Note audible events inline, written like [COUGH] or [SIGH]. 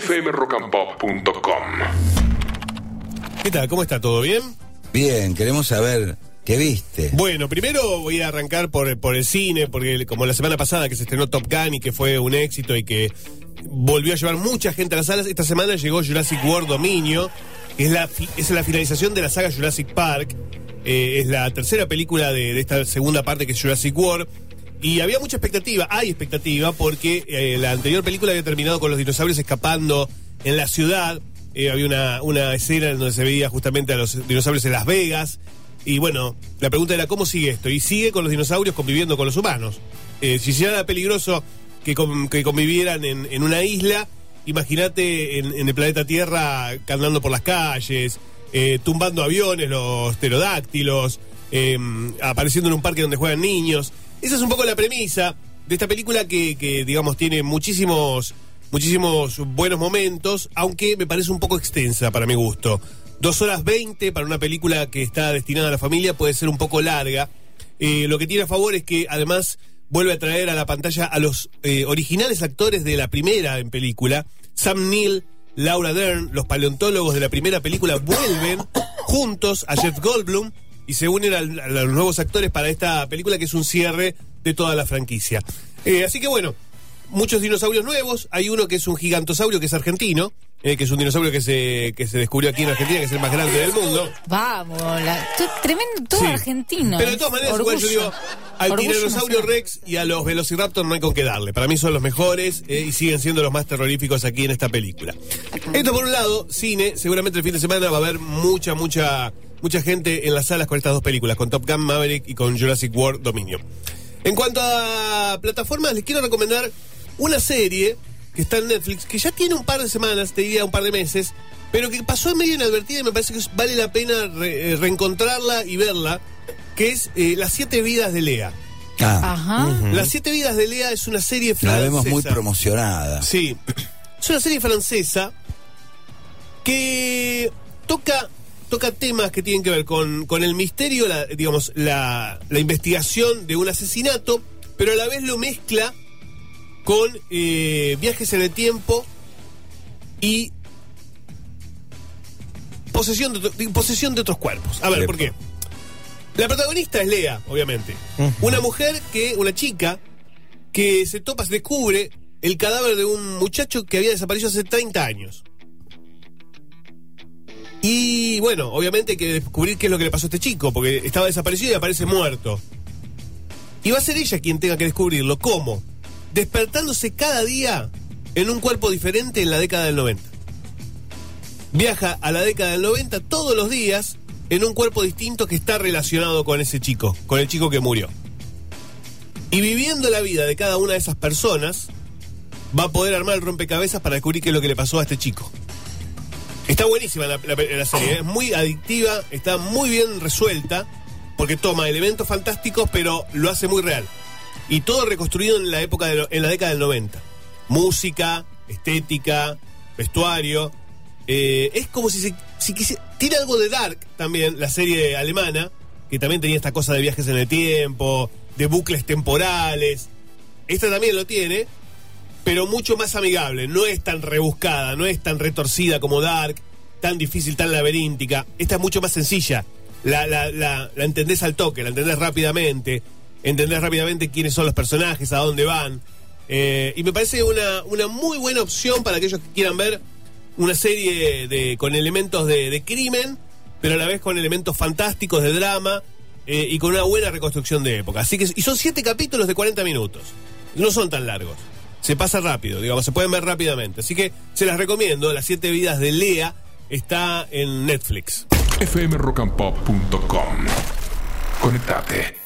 fmrockandpop.com. ¿Qué tal? ¿Cómo está? ¿Todo bien? Bien, queremos saber qué viste. Bueno, primero voy a arrancar por, por el cine, porque como la semana pasada que se estrenó Top Gun y que fue un éxito y que volvió a llevar mucha gente a las salas, esta semana llegó Jurassic World Dominio, que es la, fi- es la finalización de la saga Jurassic Park. Eh, es la tercera película de, de esta segunda parte que es Jurassic World. Y había mucha expectativa, hay expectativa, porque eh, la anterior película había terminado con los dinosaurios escapando en la ciudad. Eh, había una, una escena en donde se veía justamente a los dinosaurios en Las Vegas. Y bueno, la pregunta era cómo sigue esto. Y sigue con los dinosaurios conviviendo con los humanos. Eh, si ya era peligroso que, con- que convivieran en, en una isla, imagínate en, en el planeta Tierra andando por las calles, tumbando aviones, los pterodáctilos, apareciendo en un parque donde juegan niños. Esa es un poco la premisa de esta película que, que, digamos, tiene muchísimos, muchísimos buenos momentos, aunque me parece un poco extensa para mi gusto. Dos horas veinte para una película que está destinada a la familia puede ser un poco larga. Eh, lo que tiene a favor es que además vuelve a traer a la pantalla a los eh, originales actores de la primera en película. Sam Neill, Laura Dern, los paleontólogos de la primera película vuelven juntos a Jeff Goldblum y se unen al- a, los nuevos actores para esta película que es un cierre de toda la franquicia. Eh, así que bueno, muchos dinosaurios nuevos. Hay uno que es un gigantosaurio que es argentino, eh, que es un dinosaurio que se, que se descubrió aquí en Argentina, que es el más grande del mundo. Vamos, la- tremendo, todo Sí. argentino. Pero de todas maneras, igual yo digo, al Orgullo tiranosaurio nacional. Rex y a los Velociraptor no hay con qué darle. Para mí son los mejores eh, y siguen siendo los más terroríficos aquí en esta película. Esto por un lado, cine, seguramente el fin de semana va a haber mucha, mucha, mucha gente en las salas con estas dos películas, con Top Gun Maverick y con Jurassic World Dominion. En cuanto a plataformas, les quiero recomendar una serie que está en Netflix, que ya tiene un par de semanas, te diría un par de meses, pero que pasó en medio inadvertida y me parece que vale la pena re- eh, reencontrarla y verla, que es eh, Las siete vidas de Lea. Ah, Ajá. Las siete vidas de Lea es una serie la francesa. vemos muy promocionada. Sí. [CLEARS THROAT] Es una serie francesa que toca, toca temas que tienen que ver con, con el misterio, la, digamos, la, la investigación de un asesinato, pero a la vez lo mezcla con eh, viajes en el tiempo y posesión de, posesión de otros cuerpos. A ver. ¿por qué? La protagonista es Lea, obviamente. Una mujer que, una chica, que se topa, se descubre el cadáver de un muchacho que había desaparecido hace 30 años. Y bueno, obviamente hay que descubrir qué es lo que le pasó a este chico, porque estaba desaparecido y aparece muerto. Y va a ser ella quien tenga que descubrirlo. ¿Cómo? Despertándose cada día en un cuerpo diferente en la década del 90. Viaja a la década del 90 todos los días en un cuerpo distinto que está relacionado con ese chico, con el chico que murió. Y viviendo la vida de cada una de esas personas, va a poder armar el rompecabezas para descubrir qué es lo que le pasó a este chico. Está buenísima la, serie, ¿eh? es muy adictiva, está muy bien resuelta, porque toma elementos fantásticos, pero lo hace muy real. Y todo reconstruido en la época de en la década del 90. Música, estética, vestuario. Eh, es como si se si quisi- tiene algo de Dark también, la serie alemana, que también tenía esta cosa de viajes en el tiempo, de bucles temporales. Esta también lo tiene, pero mucho más amigable. No es tan rebuscada, no es tan retorcida como Dark, tan difícil, tan laberíntica. Esta es mucho más sencilla. La, la, la, la entendés al toque, la entendés rápidamente. Entendés rápidamente quiénes son los personajes, a dónde van. Eh, y me parece una, una muy buena opción para aquellos que quieran ver una serie de, con elementos de, crimen, pero a la vez con elementos fantásticos de drama eh, y con una buena reconstrucción de época. Así que, y son siete capítulos de 40 minutos. No son tan largos. Se pasa rápido, digamos, se pueden ver rápidamente. Así que se las recomiendo. Las siete vidas de Lea está en Netflix. fmrockandpop.com. Conectate.